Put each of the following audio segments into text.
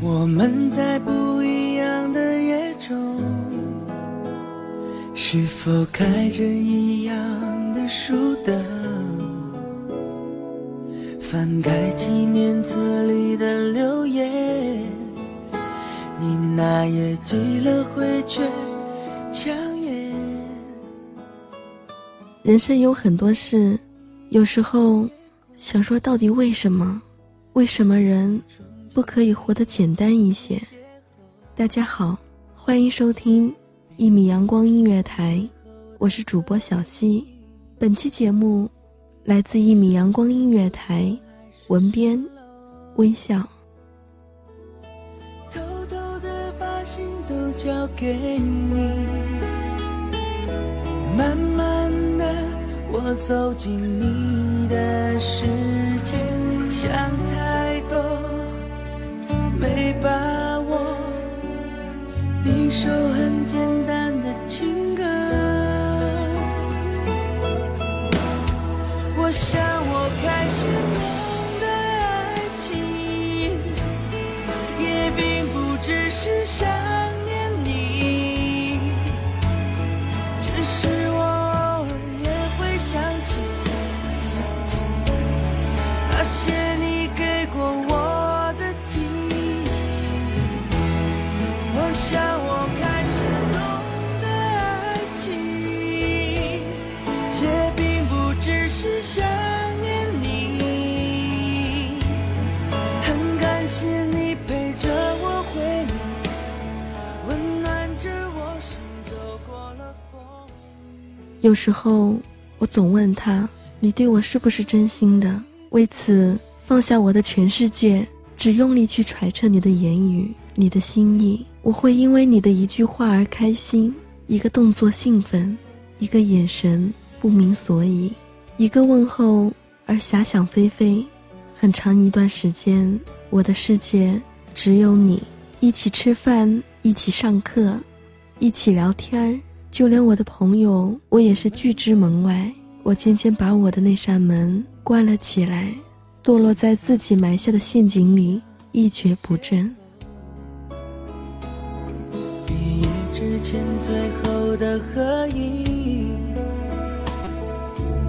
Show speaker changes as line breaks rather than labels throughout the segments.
我们在不一样的夜中，是否开着样的？翻开纪念册里的留言，你那页积了灰却抢眼。
人生有很多事，有时候想说，到底为什么？为什么人？不可以活得简单一些。大家好，欢迎收听一米阳光音乐台，我是主播小溪。本期节目来自一米阳光音乐台，文编微笑。
偷偷的把心都交给你，慢慢的我走进你的世界，想我想我开始懂得爱情，也并不只是想
有时候我总问他，你对我是不是真心的？为此放下我的全世界，只用力去揣测你的言语，你的心意。我会因为你的一句话而开心，一个动作兴奋，一个眼神不明所以，一个问候而遐想非非。很长一段时间，我的世界只有你。一起吃饭，一起上课，一起聊天儿，就连我的朋友，我也是拒之门外。我渐渐把我的那扇门关了起来，堕落在自己埋下的陷阱里，一蹶不振。
前最后的合影，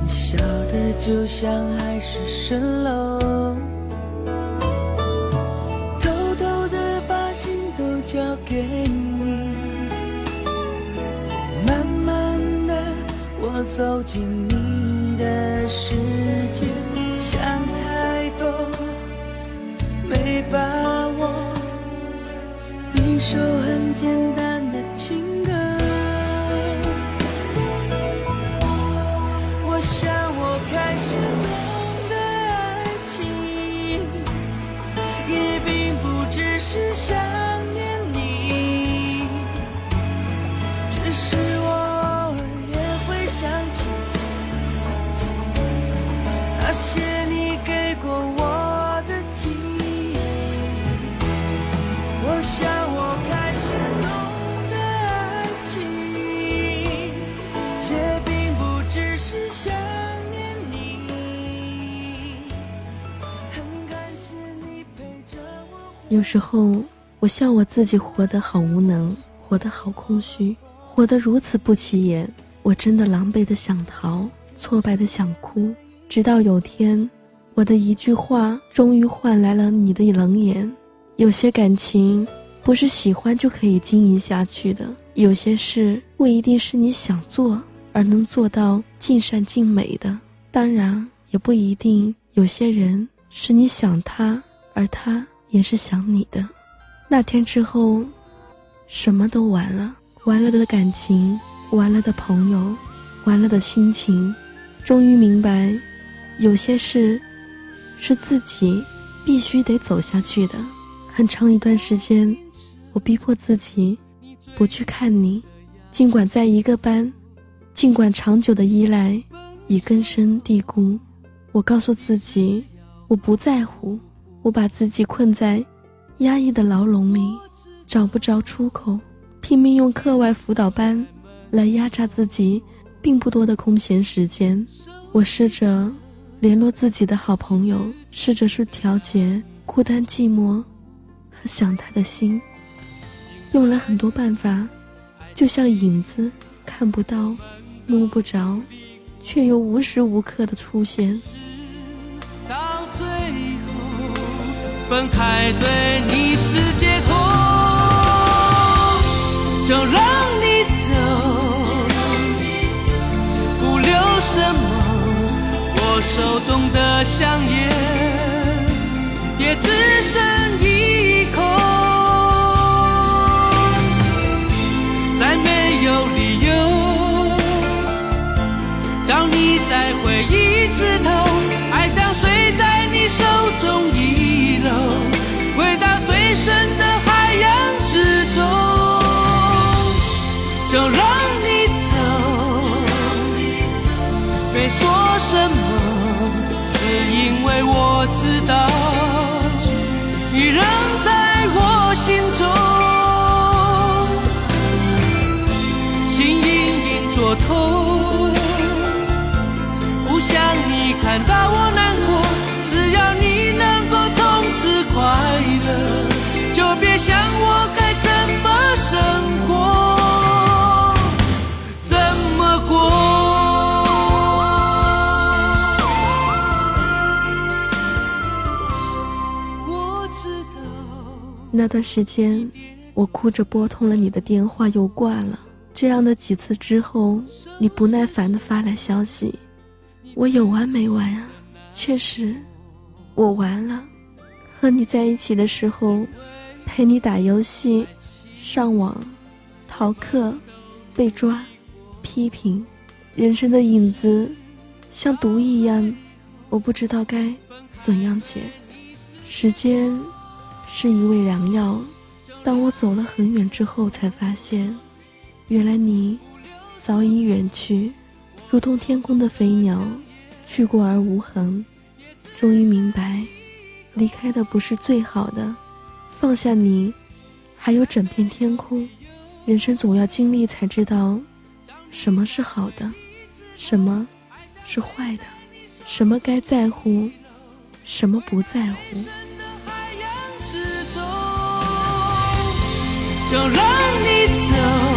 你笑的就像海市蜃楼，偷偷的把心都交给你，我走进你的世界，想太多没把握，你说很简单
有时候我笑我自己活得好无能，活得好空虚，活得如此不起眼。我真的狼狈的想逃，挫败的想哭，直到有天我的一句话终于换来了你的冷眼，有些感情。不是喜欢就可以经营下去的，有些事不一定是你想做而能做到尽善尽美的。当然，也不一定有些人是你想他，而他。也是想你的，那天之后，什么都完了，完了的感情，完了的朋友，完了的心情，终于明白，有些事，是自己必须得走下去的。很长一段时间，我逼迫自己，不去看你，尽管在一个班，尽管长久的依赖已根深蒂固，我告诉自己，我不在乎。我把自己困在压抑的牢笼里，找不着出口，拼命用课外辅导班来压榨自己并不多的空闲时间。我试着联络自己的好朋友，试着去调节孤单寂寞和想他的心，用了很多办法，就像影子，看不到，摸不着，却又无时无刻的出现。
分开对你是解脱，就让你走，不留什么。我手中的香烟也只剩不想你看到我难过，只要你能够从此。快乐，就别想我该怎么生活，怎么过。我知道
那段时间，我哭着拨通了你的电话，又挂了。这样的几次之后，你不耐烦的发来消息，我有完没完啊？确实，我完了。和你在一起的时候，陪你打游戏、上网、逃课、被抓、批评，人生的影子像毒一样，我不知道该怎样解。时间是一味良药，当我走了很远之后，才发现，原来你早已远去，如同天空的飞鸟，去过而无痕。终于明白。离开的不是最好的，放下你，还有整片天空。人生总要经历才知道，什么是好的，什么是坏的，什么该在乎，什么不在乎。
就让你走，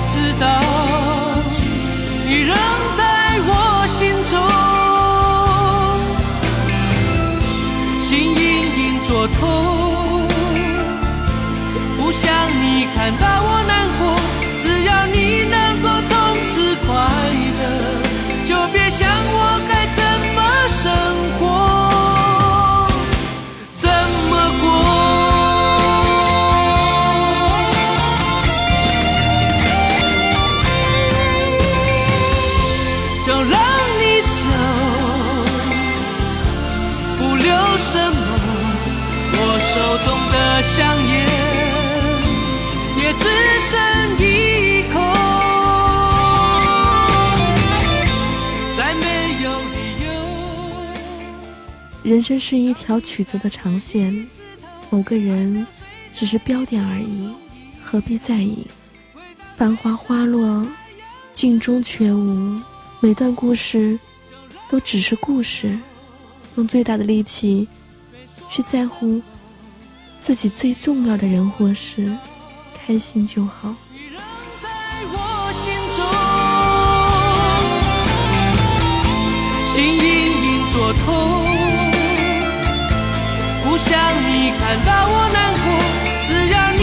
我知道，你仍在。我心中，心隐隐作痛，不想你看到了香烟也只剩一
人生是一条曲折的长线，某个人只是标点而已，何必在意？繁华花落，镜中全无。每段故事都只是故事。用最大的力气去在乎自己最重要的人或事，开心就好。
在我心中，心隐隐作痛，不想你看到我难过。只要你